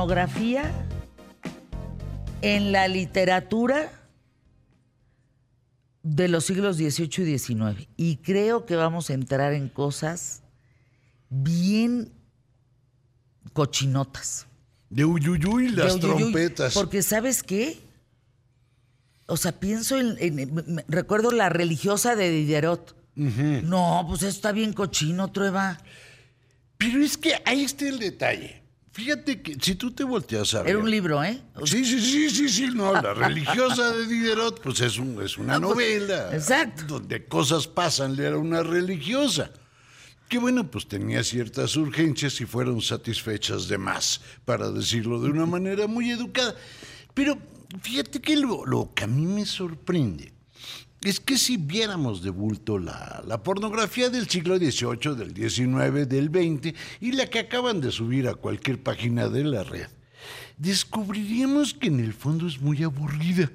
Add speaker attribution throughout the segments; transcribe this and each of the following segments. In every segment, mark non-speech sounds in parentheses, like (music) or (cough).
Speaker 1: pornografía en la literatura de los siglos XVIII y XIX. Y creo que vamos a entrar en cosas bien cochinotas.
Speaker 2: De uyuyuy las
Speaker 1: De uyuyuy,
Speaker 2: trompetas.
Speaker 1: Porque ¿sabes qué? O sea, pienso en, recuerdo la religiosa de Diderot. No, pues eso está bien cochino, Trueba.
Speaker 2: Pero es que ahí está el detalle. Fíjate que si tú te volteas a ver.
Speaker 1: Era un libro, ¿eh?
Speaker 2: Sí, sí, sí, sí, sí, no, la (laughs) religiosa de Diderot, pues es, un- es una
Speaker 1: pues,
Speaker 2: novela.
Speaker 1: exacto.
Speaker 2: Donde cosas pasan, era una religiosa. Que bueno, pues tenía ciertas urgencias y fueron satisfechas de más, para decirlo de una manera muy educada. Pero fíjate que lo, lo que a mí me sorprende es que si viéramos de bulto la, la pornografía del siglo XVIII, del XIX, del XX y la que acaban de subir a cualquier página de la red, descubriríamos que en el fondo es muy aburrida.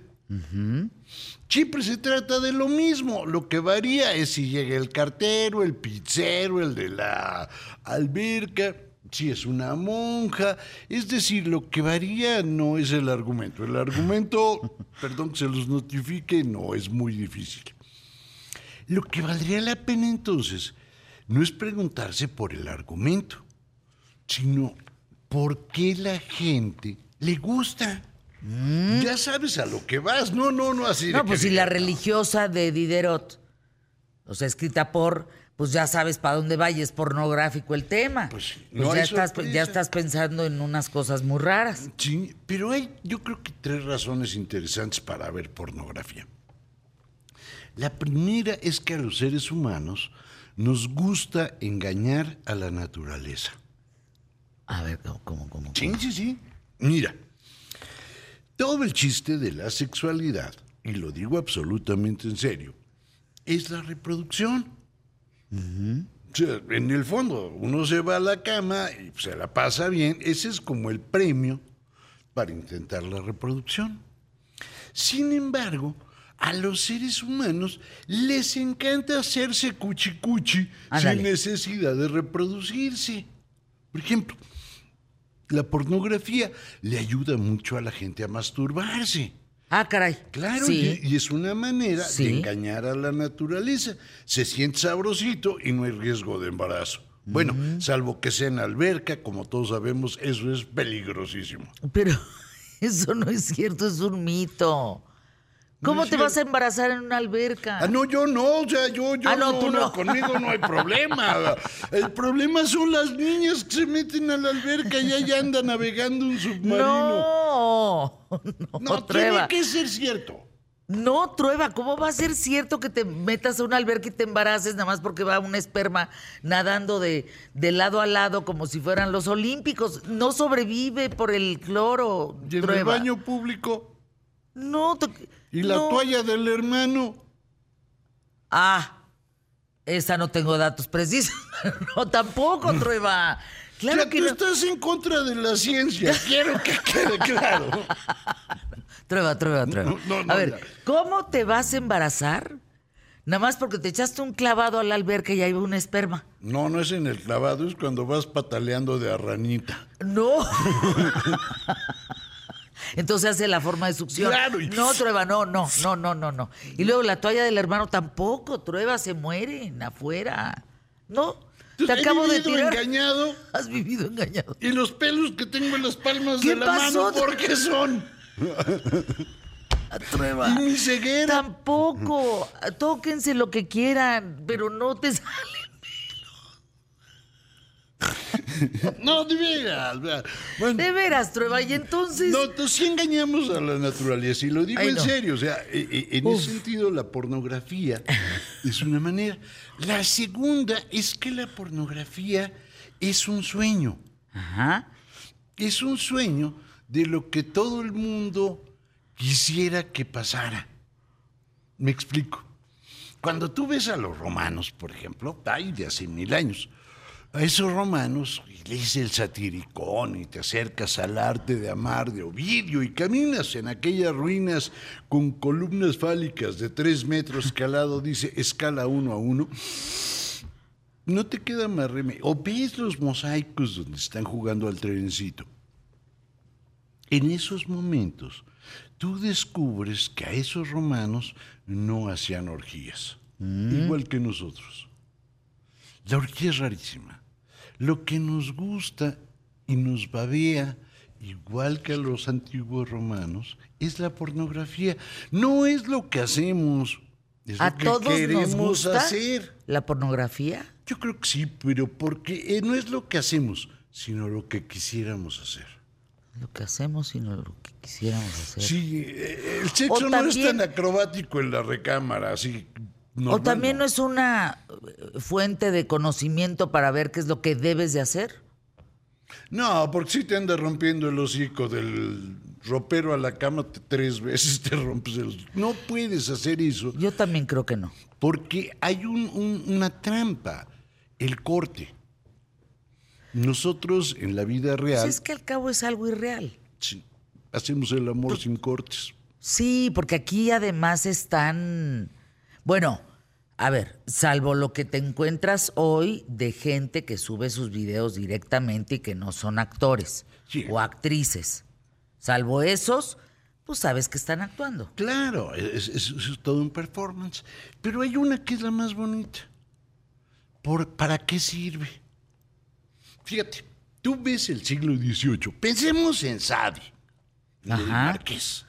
Speaker 2: Siempre se trata de lo mismo. Lo que varía es si llega el cartero, el pizzero, el de la alberca, si es una monja. Es decir, lo que varía no es el argumento. El argumento, (laughs) perdón que se los notifique, no es muy difícil. Lo que valdría la pena entonces no es preguntarse por el argumento, sino por qué la gente le gusta. Ya sabes a lo que vas. No, no, no así. de
Speaker 1: No,
Speaker 2: que
Speaker 1: pues si la religiosa de Diderot, o sea, escrita por, pues ya sabes para dónde va y es pornográfico el tema.
Speaker 2: Pues,
Speaker 1: Pues
Speaker 2: no
Speaker 1: ya, estás,
Speaker 2: sorpresa.
Speaker 1: ya estás pensando en unas cosas muy raras.
Speaker 2: Sí, pero hay yo creo que tres razones interesantes para ver pornografía. La primera es que a los seres humanos nos gusta engañar a la naturaleza.
Speaker 1: A ver, ¿cómo, cómo, cómo?
Speaker 2: Sí, sí, sí. Mira, todo el chiste de la sexualidad, y lo digo absolutamente en serio, es la reproducción. O sea, en el fondo, uno se va a la cama y se la pasa bien, ese es como el premio para intentar la reproducción. Sin embargo, a los seres humanos les encanta hacerse cuchicuchi sin necesidad de reproducirse. Por ejemplo, la pornografía le ayuda mucho a la gente a masturbarse.
Speaker 1: Ah, caray.
Speaker 2: Claro,
Speaker 1: Sí.
Speaker 2: y, y es una manera
Speaker 1: Sí.
Speaker 2: de engañar a la naturaleza. Se siente sabrosito y no hay riesgo de embarazo. Bueno, salvo que sea en alberca, como todos sabemos, eso es peligrosísimo.
Speaker 1: Pero (laughs) eso no es cierto, es un mito. ¿Cómo te vas a embarazar en una alberca?
Speaker 2: Ah, no, yo no, o sea, yo, yo
Speaker 1: Ah, no, tú no.
Speaker 2: conmigo no hay problema. (laughs) El problema son las niñas que se meten a la alberca y ahí anda navegando un submarino.
Speaker 1: No, no,
Speaker 2: No,
Speaker 1: Trueba.
Speaker 2: tiene que ser cierto.
Speaker 1: No, Trueba, ¿cómo va a ser cierto que te metas a una alberca y te embaraces nada más porque va un esperma nadando de, de lado a lado como si fueran los olímpicos? No sobrevive por el cloro,
Speaker 2: Y en el baño público.
Speaker 1: No, to-
Speaker 2: Y la
Speaker 1: no.
Speaker 2: toalla del hermano.
Speaker 1: Ah, esa no tengo datos precisos. (laughs) no, tampoco, Trueba. Claro
Speaker 2: Ya
Speaker 1: que
Speaker 2: tú
Speaker 1: no.
Speaker 2: estás en contra de la ciencia. Quiero que quede claro.
Speaker 1: Trueba, (laughs) Trueba, Trueba.
Speaker 2: No, no, no,
Speaker 1: a ver. ¿cómo te vas a embarazar? Nada más porque te echaste un clavado a la alberca y hay un esperma.
Speaker 2: No, no es en el clavado, es cuando vas pataleando de arranita.
Speaker 1: No. (laughs) Entonces hace la forma de succión.
Speaker 2: Claro,
Speaker 1: No, Trueba, no, no, no, no, no, no. Y luego la toalla del hermano tampoco, Trueba, se mueren afuera. No, te acabo de
Speaker 2: vivido
Speaker 1: tirar.
Speaker 2: engañado (laughs)
Speaker 1: Has vivido engañado.
Speaker 2: y los pelos que tengo en las palmas
Speaker 1: ¿Qué
Speaker 2: de la
Speaker 1: pasó?
Speaker 2: mano, ¿por qué son? (laughs)
Speaker 1: Trueba.
Speaker 2: Y mi ceguera.
Speaker 1: Tampoco. Tóquense lo que quieran, pero no te (laughs) sale. (laughs)
Speaker 2: No, de veras. Bueno,
Speaker 1: De veras, Trueba. Y entonces.
Speaker 2: no, entonces sí engañamos a la naturaleza y lo digo
Speaker 1: Ay,
Speaker 2: en
Speaker 1: no.
Speaker 2: serio. O sea, e- e- en ese sentido la pornografía es una manera. La segunda es que la pornografía es un sueño.
Speaker 1: Ajá.
Speaker 2: Es un sueño de lo que todo el mundo quisiera que pasara. Me explico. Cuando tú ves a los romanos, por ejemplo, hay de hace mil años, a esos romanos, y lees el satiricón y te acercas al arte de amar de Ovidio y caminas en aquellas ruinas con columnas fálicas de tres metros que al lado dice escala uno a uno, no te queda más remedio. O ves los mosaicos donde están jugando al trencito. En esos momentos, tú descubres que a esos romanos no hacían orgías, igual que nosotros. La orgía es rarísima. Lo que nos gusta y nos babea, igual que a los antiguos romanos, es la pornografía. No es lo que hacemos, es
Speaker 1: ¿A
Speaker 2: lo que
Speaker 1: todos
Speaker 2: queremos
Speaker 1: nos gusta
Speaker 2: hacer.
Speaker 1: la pornografía?
Speaker 2: Yo creo que sí, pero porque eh, no es lo que hacemos, sino lo que quisiéramos hacer.
Speaker 1: Lo que hacemos y no lo que quisiéramos hacer.
Speaker 2: Sí, eh, el sexo no es tan acrobático en la recámara, así.
Speaker 1: O también
Speaker 2: no.
Speaker 1: no es una eh, fuente de conocimiento para ver qué es lo que debes de hacer.
Speaker 2: No, porque si te anda rompiendo el hocico del ropero a la cama te- tres veces, (laughs) te rompes el... No puedes hacer eso
Speaker 1: Yo también creo que no.
Speaker 2: porque hay un- un- una trampa, el corte. Nosotros en la vida
Speaker 1: Pues
Speaker 2: real
Speaker 1: es que al cabo es algo irreal.
Speaker 2: sí, hacemos el amor sin cortes.
Speaker 1: Sí, porque aquí además están, bueno, a ver, salvo lo que te encuentras hoy de gente que sube sus videos directamente y que no son actores
Speaker 2: Sí.
Speaker 1: o actrices. Salvo esos, pues sabes que están actuando.
Speaker 2: Claro, es, es- es todo un performance. Pero hay una que es la más bonita. ¿Por, ¿Para qué sirve? Fíjate, tú ves el siglo XVIII. Pensemos en Sade,
Speaker 1: Ajá.
Speaker 2: Marqués.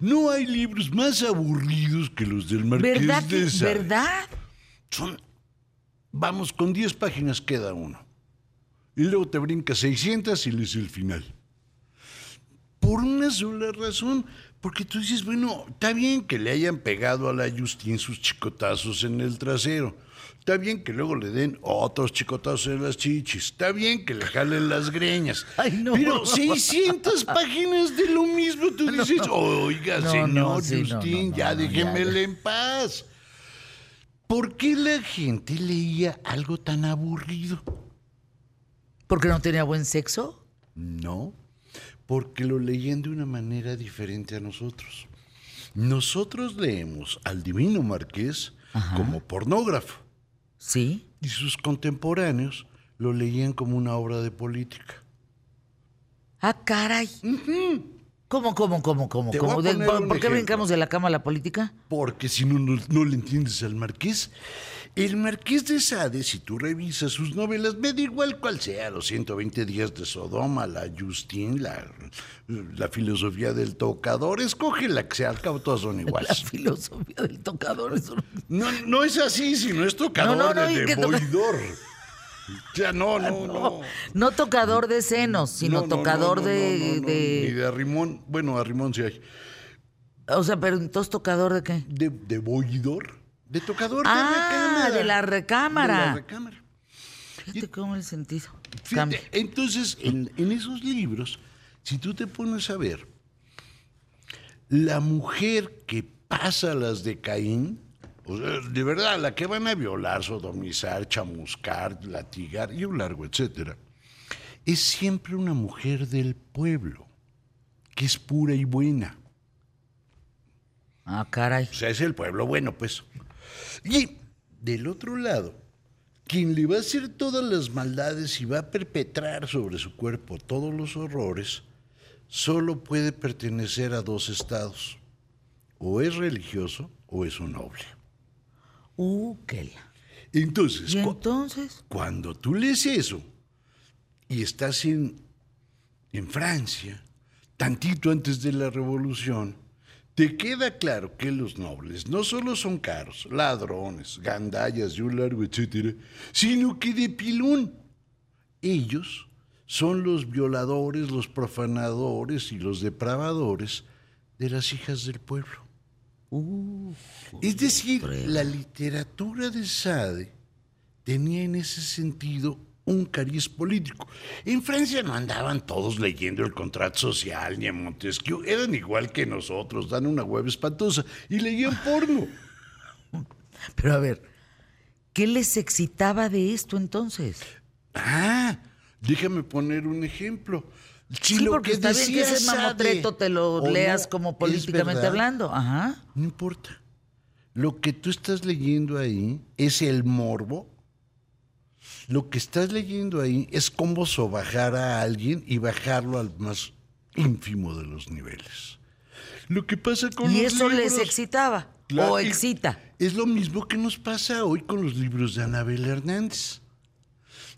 Speaker 2: No hay libros más aburridos que los del Marqués
Speaker 1: ¿Verdad?
Speaker 2: de
Speaker 1: que-
Speaker 2: Sade.
Speaker 1: ¿Verdad?
Speaker 2: Son, vamos, con 10 páginas queda uno. Y luego te brincas 600 y lees el final. Por una sola razón. Porque tú dices, bueno, está bien que le hayan pegado a la Justin sus chicotazos en el trasero. Está bien que luego le den otros chicotazos en las chichis. Está bien que le jalen las greñas. (laughs)
Speaker 1: Ay, no.
Speaker 2: Pero 600 páginas de lo mismo. Tú (laughs) dices, oiga,
Speaker 1: No,
Speaker 2: señor
Speaker 1: no, sí,
Speaker 2: Justin, ya
Speaker 1: ya.
Speaker 2: en paz. ¿Por qué la gente leía algo tan aburrido?
Speaker 1: ¿Porque no tenía buen sexo?
Speaker 2: No, porque lo leían de una manera diferente a nosotros. Nosotros leemos al Divino Marqués como pornógrafo
Speaker 1: Sí.
Speaker 2: y sus contemporáneos lo leían como una obra de política.
Speaker 1: Ah, caray. ¿Cómo, cómo, cómo, cómo?
Speaker 2: Te
Speaker 1: cómo? De- ¿Por,
Speaker 2: un
Speaker 1: por qué
Speaker 2: ejemplo.
Speaker 1: brincamos de la cama a la política?
Speaker 2: Porque si no, no, no le entiendes al Marqués, el Marqués de Sade, si tú revisas sus novelas, me da igual cuál sea, los 120 días de Sodoma, la Justin, la, la filosofía del tocador, escoge la que sea, al cabo todas son (laughs)
Speaker 1: La
Speaker 2: iguales.
Speaker 1: filosofía del tocador. eso no-
Speaker 2: No, no es así, sino es tocador
Speaker 1: No, no, no, (laughs) y que toca-
Speaker 2: deboidor. O sea, no, no, no.
Speaker 1: No tocador de senos, sino
Speaker 2: No, no,
Speaker 1: tocador
Speaker 2: no,
Speaker 1: de, de-
Speaker 2: Ni de arrimón. Bueno, arrimón sí hay.
Speaker 1: O sea, pero entonces tocador de qué?
Speaker 2: De, de boidor. De tocador
Speaker 1: Ah,
Speaker 2: de recámara.
Speaker 1: de la recámara.
Speaker 2: De la recámara.
Speaker 1: Fíjate cómo el sentido.
Speaker 2: Fíjate,
Speaker 1: cambia.
Speaker 2: entonces, en, en esos libros, si tú te pones a ver, la mujer que pasa las de Caín, o sea, de verdad, la que van a violar, sodomizar, chamuscar, latigar y un largo, etcétera, es siempre una mujer del pueblo, que es pura y buena.
Speaker 1: Ah, caray.
Speaker 2: O sea, es el pueblo bueno, pues. Y del otro lado, quien le va a hacer todas las maldades y va a perpetrar sobre su cuerpo todos los horrores, solo puede pertenecer a dos estados. O es religioso o es un noble.
Speaker 1: Uh, qué la-
Speaker 2: Entonces,
Speaker 1: ¿Y
Speaker 2: cu-
Speaker 1: entonces?
Speaker 2: cuando tú lees eso y estás en, en Francia, tantito antes de la revolución, te queda claro que los nobles no solo son caros, ladrones, gandallas y un largo etcétera, sino que de pilón. Ellos son los violadores, los profanadores y los depravadores de las hijas del pueblo.
Speaker 1: Uh,
Speaker 2: Es decir, la literatura de Sade tenía en ese sentido un cariz político. En Francia no andaban todos leyendo el contrato social ni a Montesquieu, eran igual que nosotros, dan una hueva espantosa y leían porno. (laughs)
Speaker 1: pero a ver, ¿qué les excitaba de esto entonces?
Speaker 2: Ah, déjame poner un ejemplo. Si
Speaker 1: sí,
Speaker 2: lo
Speaker 1: porque
Speaker 2: que
Speaker 1: está bien que ese mamotreto te lo leas
Speaker 2: no
Speaker 1: como políticamente
Speaker 2: verdad,
Speaker 1: hablando. Ajá.
Speaker 2: No importa. Lo que tú estás leyendo ahí es el morbo. Lo que estás leyendo ahí es cómo sobajar a alguien y bajarlo al más ínfimo de los niveles. Lo que pasa con
Speaker 1: Y
Speaker 2: los
Speaker 1: eso les
Speaker 2: libros-
Speaker 1: excitaba
Speaker 2: Claro,
Speaker 1: o excita.
Speaker 2: Es lo mismo que nos pasa hoy con los libros de Anabel Hernández.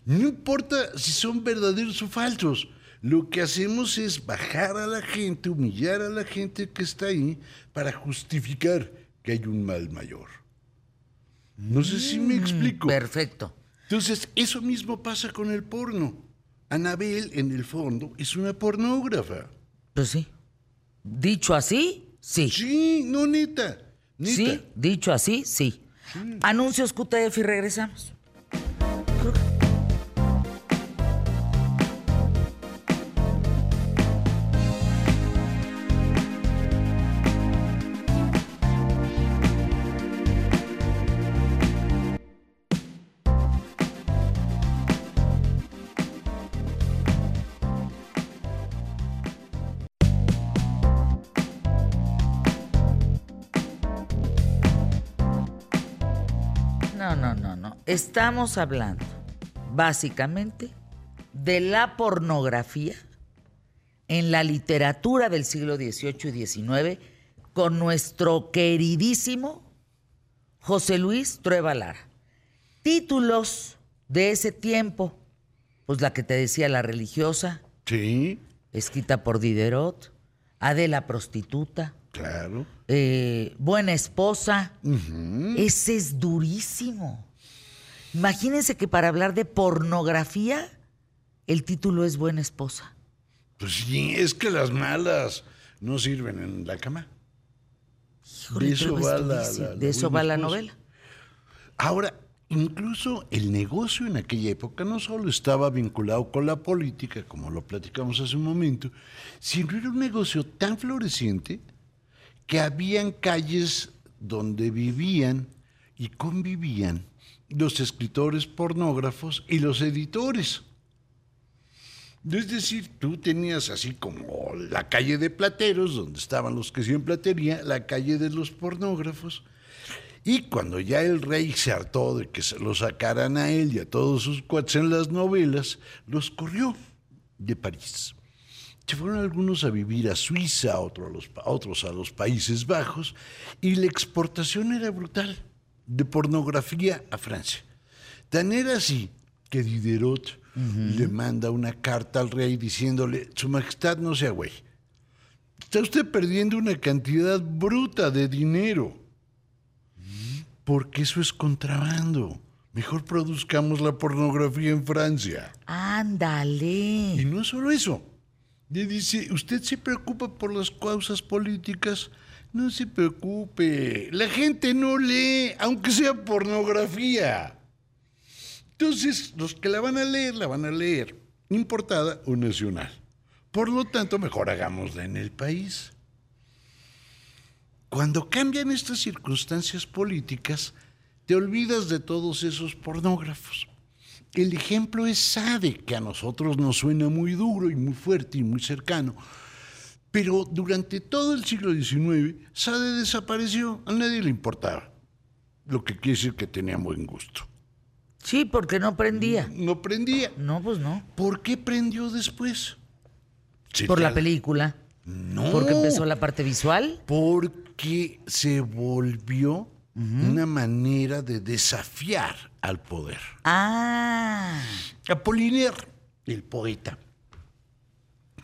Speaker 2: No importa si son verdaderos o falsos. Lo que hacemos es bajar a la gente, humillar a la gente que está ahí para justificar que hay un mal mayor. No sé si me explico.
Speaker 1: Perfecto.
Speaker 2: Entonces, eso mismo pasa con el porno. Anabel, en el fondo, es una pornógrafa.
Speaker 1: Pues sí. Dicho así, sí.
Speaker 2: Sí, no neta. Neta.
Speaker 1: Sí, dicho así, sí. Anuncios QTF y regresamos. No, no, no, no. Estamos hablando, básicamente, de la pornografía en la literatura del siglo XVIII y XIX con nuestro queridísimo José Luis Trueba Lara. Títulos de ese tiempo, pues la que te decía la religiosa,
Speaker 2: Sí,
Speaker 1: escrita por Diderot, Adela prostituta,
Speaker 2: claro.
Speaker 1: eh, buena esposa. Ese es durísimo. Imagínense que para hablar de pornografía, el título es buena esposa.
Speaker 2: Pues sí, es que las malas no sirven en la cama.
Speaker 1: Híjole,
Speaker 2: De eso va la-
Speaker 1: durísimo.
Speaker 2: la- la
Speaker 1: de eso va la novela.
Speaker 2: Ahora, incluso el negocio en aquella época no solo estaba vinculado con la política, como lo platicamos hace un momento, sino era un negocio tan floreciente que habían calles donde vivían y convivían los escritores pornógrafos y los editores. Es decir, tú tenías así como la calle de plateros, donde estaban los que hacían platería, la calle de los pornógrafos. Y cuando ya el rey se hartó de que se lo sacaran a él y a todos sus cuates en las novelas, los corrió de París. Se fueron algunos a vivir a Suiza, otros a los, otros a los Países Bajos, y la exportación era brutal, de pornografía a Francia. Tan era así que Diderot le manda una carta al rey diciéndole, Su Majestad no sea güey, está usted perdiendo una cantidad bruta de dinero, porque eso es contrabando. Mejor produzcamos la pornografía en Francia. Y
Speaker 1: Ándale.
Speaker 2: no solo eso. Le dice, ¿usted se preocupa por las causas políticas? No se preocupe. La gente no lee, aunque sea pornografía. Entonces, los que la van a leer, la van a leer, importada o nacional. Por lo tanto, mejor hagámosla en el país. Cuando cambian estas circunstancias políticas, te olvidas de todos esos pornógrafos. El ejemplo es Sade, que a nosotros nos suena muy duro y muy fuerte y muy cercano. Pero durante todo el siglo XIX, Sade desapareció, a nadie le importaba. Lo que quiere decir que tenía buen gusto.
Speaker 1: Sí, porque no prendía.
Speaker 2: No prendía.
Speaker 1: No, pues no.
Speaker 2: ¿Por qué prendió después? Sí,
Speaker 1: Por la película.
Speaker 2: No.
Speaker 1: Porque empezó la parte visual.
Speaker 2: Porque se volvió una manera de desafiar al poder.
Speaker 1: Ah.
Speaker 2: Apollinaire, el poeta,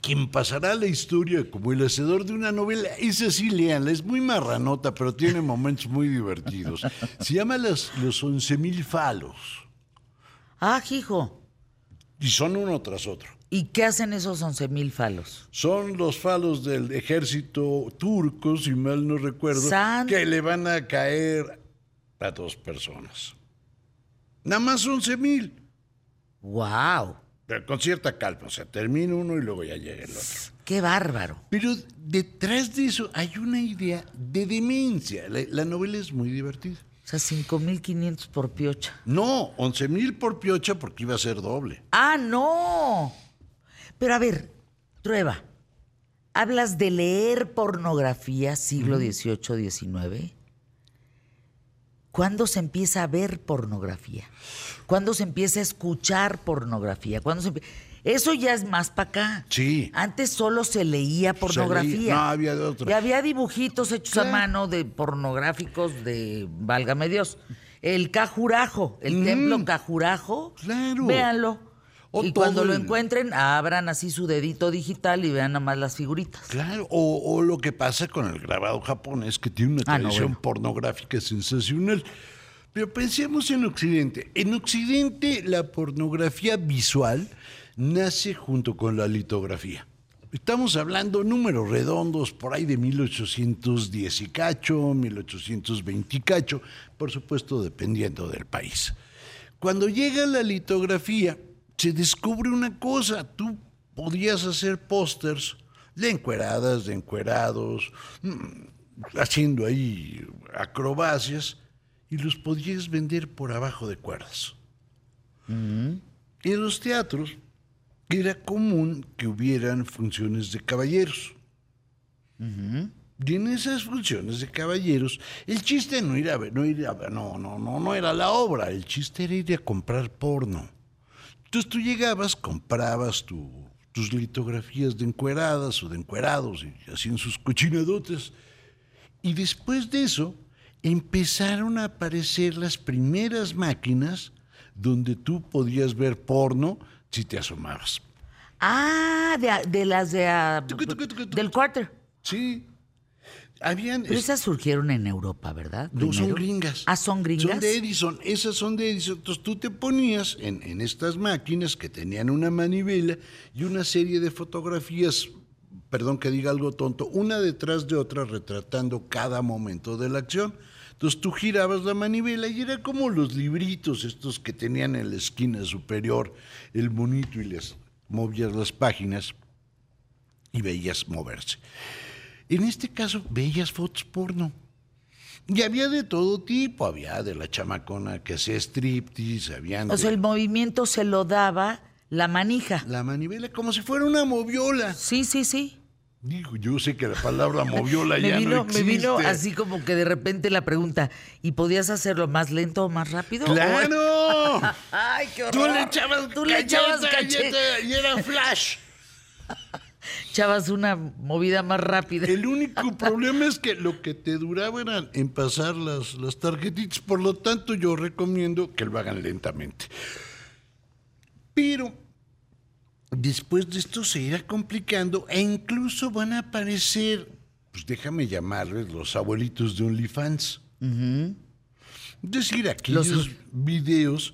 Speaker 2: quien pasará la historia como el hacedor de una novela, esa sí, léanla, es muy marranota, pero tiene (laughs) momentos muy divertidos. Se llama Los, los 11.000 falos,
Speaker 1: Ah, hijo.
Speaker 2: y son uno tras otro.
Speaker 1: ¿Y qué hacen esos 11 mil falos?
Speaker 2: Son los falos del ejército turco, si mal no recuerdo,
Speaker 1: San-
Speaker 2: que le van a caer a dos personas. Nada más 11.000.
Speaker 1: ¡Wow!
Speaker 2: Pero con cierta calma, o sea, termina uno y luego ya llega el otro.
Speaker 1: ¡Qué bárbaro!
Speaker 2: Pero detrás de eso hay una idea de demencia. La, la novela es muy divertida.
Speaker 1: O sea, 5.500 por piocha.
Speaker 2: No, 11 mil por piocha porque iba a ser doble.
Speaker 1: ¡Ah, no! Pero a ver, Trueba, ¿hablas de leer pornografía siglo XVIII, XIX? ¿Cuándo se empieza a ver pornografía? ¿Cuándo se empieza a escuchar pornografía? ¿Cuándo se Eso ya es más para acá.
Speaker 2: Sí.
Speaker 1: Antes solo se leía pornografía.
Speaker 2: leía, no había de otra.
Speaker 1: Y había dibujitos hechos a mano de pornográficos de, válgame Dios, el Cajurajo, el templo Cajurajo.
Speaker 2: Claro.
Speaker 1: Véanlo.
Speaker 2: O
Speaker 1: y cuando lo encuentren, abran así su dedito digital y vean nada más las figuritas.
Speaker 2: Claro, o, o lo que pasa con el grabado japonés, que tiene una
Speaker 1: Ah, no,
Speaker 2: tradición
Speaker 1: bueno.
Speaker 2: pornográfica sensacional. Pero pensemos en Occidente. En Occidente la pornografía visual nace junto con la litografía. Estamos hablando números redondos por ahí de 1810 y cacho, 1820 y cacho, por supuesto dependiendo del país. Cuando llega la litografía, se descubre una cosa. Tú podías hacer pósters de encueradas, de encuerados, mm, haciendo ahí acrobacias, y los podías vender por abajo de cuerdas. En los teatros era común que hubieran funciones de caballeros. Y en esas funciones de caballeros, el chiste no era, no, ir a- no, no, no, no era la obra, el chiste era ir a comprar porno. Entonces tú llegabas, comprabas tu- tus litografías de encueradas o de encuerados y hacían sus cochinadotes. Y después de eso empezaron a aparecer las primeras máquinas donde tú podías ver porno si te asomabas.
Speaker 1: Ah, de, de las de, del quarter.
Speaker 2: Sí. Habían...
Speaker 1: Pero esas surgieron en Europa, ¿verdad?
Speaker 2: No, son gringas.
Speaker 1: Ah, son gringas.
Speaker 2: Son de Edison. Esas son de Edison. Entonces tú te ponías en, en estas máquinas que tenían una manivela y una serie de fotografías, perdón que diga algo tonto, una detrás de otra retratando cada momento de la acción. Entonces tú girabas la manivela y era como los libritos estos que tenían en la esquina superior el monito y les movías las páginas y veías moverse. En este caso veías fotos porno. Y había de todo tipo, había de la chamacona que hacía striptease, habían
Speaker 1: O sea, el movimiento se lo daba la manija.
Speaker 2: la manivela como si fuera una moviola.
Speaker 1: Sí, sí, sí.
Speaker 2: Digo, yo sé que la palabra moviola (laughs)
Speaker 1: Me
Speaker 2: ya
Speaker 1: vino,
Speaker 2: no
Speaker 1: me
Speaker 2: existe.
Speaker 1: vino así como que de repente la pregunta, ¿y podías hacerlo más lento o más rápido?
Speaker 2: ¡Claro! (laughs)
Speaker 1: ¡Ay, qué horror!
Speaker 2: Tú le echabas
Speaker 1: Tú le echabas
Speaker 2: galleta, y era flash. (laughs)
Speaker 1: echabas una movida más rápida.
Speaker 2: El único problema es que lo que te duraba era en pasar las, las tarjetitas. Por lo tanto, yo recomiendo que lo hagan lentamente. Pero después de esto se irá complicando e incluso van a aparecer, pues déjame llamarles los abuelitos de OnlyFans. Es decir, aquellos
Speaker 1: Los-
Speaker 2: videos,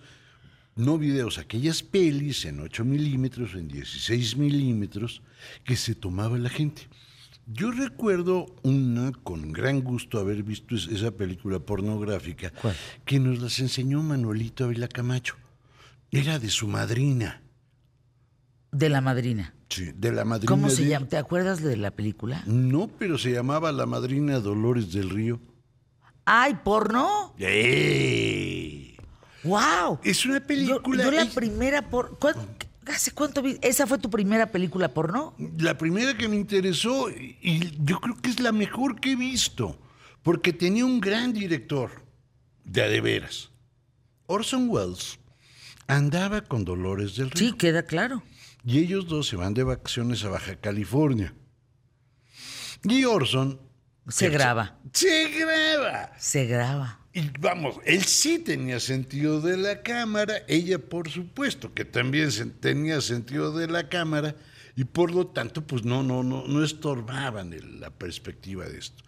Speaker 2: no videos, aquellas pelis en 8 milímetros, en 16 milímetros, que se tomaba la gente. Yo recuerdo una, con gran gusto haber visto es- esa película pornográfica,
Speaker 1: ¿Cuál?
Speaker 2: que nos las enseñó Manuelito Ávila Camacho. Era de su madrina,
Speaker 1: De la madrina.
Speaker 2: sí, de la madrina.
Speaker 1: ¿Cómo se
Speaker 2: de-
Speaker 1: llama? ¿Te acuerdas de la película?
Speaker 2: No, pero se llamaba La Madrina Dolores del Río.
Speaker 1: ¡Ay, porno!
Speaker 2: ¡Eh!
Speaker 1: ¡Wow!
Speaker 2: Es una
Speaker 1: Yo,
Speaker 2: película.
Speaker 1: yo la
Speaker 2: es-
Speaker 1: primera por. ¿cuán- ¿Hace cuánto vi? ¿Esa fue tu primera película porno?
Speaker 2: La primera que me interesó y y yo creo que es la mejor que he visto, porque tenía un gran director, de a de veras. Orson Welles andaba con Dolores del Río
Speaker 1: Sí, queda claro.
Speaker 2: y ellos dos se van de vacaciones a Baja California. Y Orson
Speaker 1: Se graba.
Speaker 2: se graba.
Speaker 1: Se graba.
Speaker 2: Y vamos, él sí tenía sentido de la cámara, ella por supuesto que también se- tenía sentido de la cámara y por lo tanto pues no, no, no, no estorbaban el- la perspectiva de esto.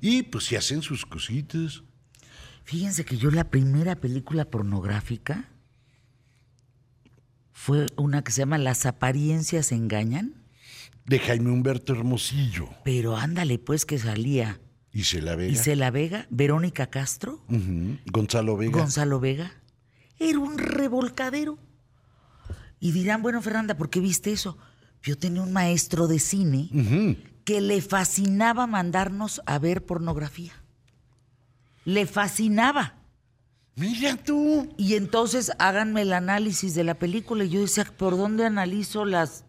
Speaker 2: Y pues si hacen sus cositas.
Speaker 1: Fíjense que yo la primera película pornográfica fue una que se llama Las apariencias engañan,
Speaker 2: De Jaime Humberto Hermosillo
Speaker 1: pero ándale pues que salía
Speaker 2: y se la Vega.
Speaker 1: Isela Vega, Verónica Castro,
Speaker 2: Gonzalo Vega.
Speaker 1: Gonzalo Vega. Era un revolcadero. Y dirán, bueno, Fernanda, ¿por qué viste eso? Yo tenía un maestro de cine que le fascinaba mandarnos a ver pornografía. Le fascinaba.
Speaker 2: Mira tú.
Speaker 1: Y entonces háganme el análisis de la película. Y yo decía, ¿por dónde analizo las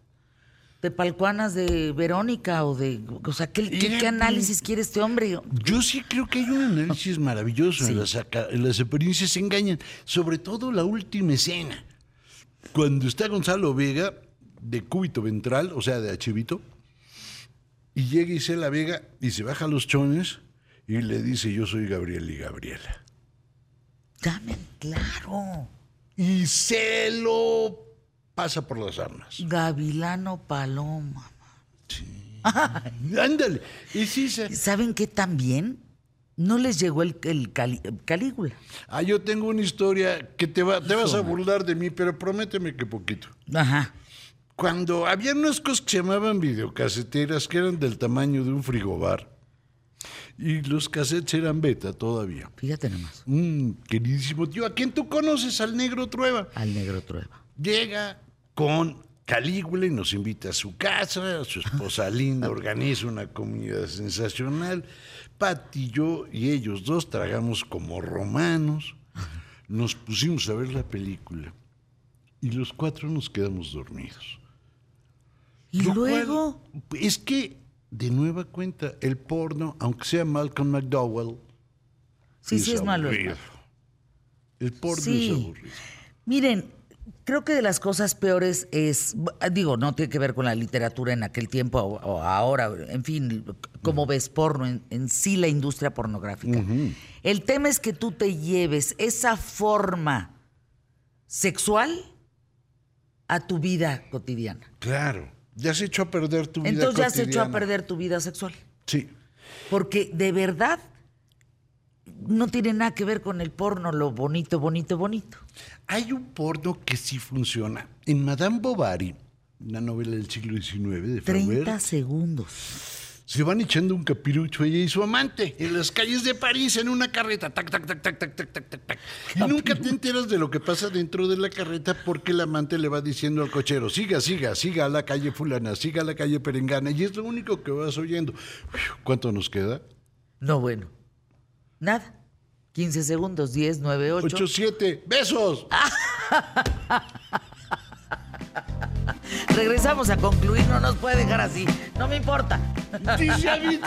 Speaker 1: tepalcuanas de Verónica? O de. O sea, ¿qué, qué- análisis quiere este hombre?
Speaker 2: Yo sí creo que hay un análisis maravilloso en, las, aca- en las apariencias se engañan, sobre todo la última escena. Cuando está Gonzalo Vega de cúbito ventral, o sea, de achivito, y llega Isela Vega y se baja los chones y le dice, yo soy Gabriel y Gabriela.
Speaker 1: Dame, claro.
Speaker 2: Y se lo pasa por las armas.
Speaker 1: Gavilano Paloma. (laughs)
Speaker 2: Ándale. Y sí se...
Speaker 1: ¿Saben qué también? No les llegó el, el Cali- Calígula.
Speaker 2: Ah, yo tengo una historia que te, va, te vas a burlar de mí, pero prométeme que poquito.
Speaker 1: Ajá.
Speaker 2: Cuando había unas cosas que se llamaban videocaseteras, que eran del tamaño de un frigobar, y los cassettes eran beta todavía.
Speaker 1: Fíjate nomás.
Speaker 2: Mm, queridísimo tío, ¿a quién tú conoces? Al negro Trueba.
Speaker 1: Al negro Trueba.
Speaker 2: Llega con Calígula y nos invita a su casa, su esposa linda organiza una comida sensacional. Pati, yo y ellos dos tragamos como romanos, nos pusimos a ver la película y los cuatro nos quedamos dormidos.
Speaker 1: Y
Speaker 2: Lo
Speaker 1: luego.
Speaker 2: cual, es que, de nueva cuenta, el porno, aunque sea Malcolm McDowell,
Speaker 1: Sí, sí, es malo. es
Speaker 2: aburrido.
Speaker 1: malo.
Speaker 2: El porno
Speaker 1: Sí.
Speaker 2: es aburrido.
Speaker 1: Miren, creo que de las cosas peores es, digo, no tiene que ver con la literatura en aquel tiempo o, o ahora, en fin, cómo ves porno en, en sí la industria pornográfica. El tema es que tú te lleves esa forma sexual a tu vida cotidiana.
Speaker 2: Claro. Ya has hecho a perder tu vida
Speaker 1: Entonces ya has hecho a
Speaker 2: cotidiana.
Speaker 1: perder tu vida sexual.
Speaker 2: Sí.
Speaker 1: Porque de verdad no tiene nada que ver con el porno, lo bonito, bonito, bonito.
Speaker 2: Hay un porno que sí funciona. En Madame Bovary, una novela del siglo XIX de
Speaker 1: 30
Speaker 2: Flaubert,
Speaker 1: segundos.
Speaker 2: se van echando un capirucho ella y su amante en las calles de París en una carreta. Tac, tac, tac, tac, tac, tac, tac, tac, tac. Y nunca te enteras de lo que pasa dentro de la carreta porque el amante le va diciendo al cochero, siga, siga, siga a la calle fulana, siga a la calle perengana. Y es lo único que vas oyendo. Uf, ¿Cuánto nos queda?
Speaker 1: No, bueno. Nada. 15 segundos, 10, 9, 8.
Speaker 2: 8, 7. ¡Besos! (laughs)
Speaker 1: Regresamos a concluir, no nos puede dejar así. No me importa.
Speaker 2: Dice a mí-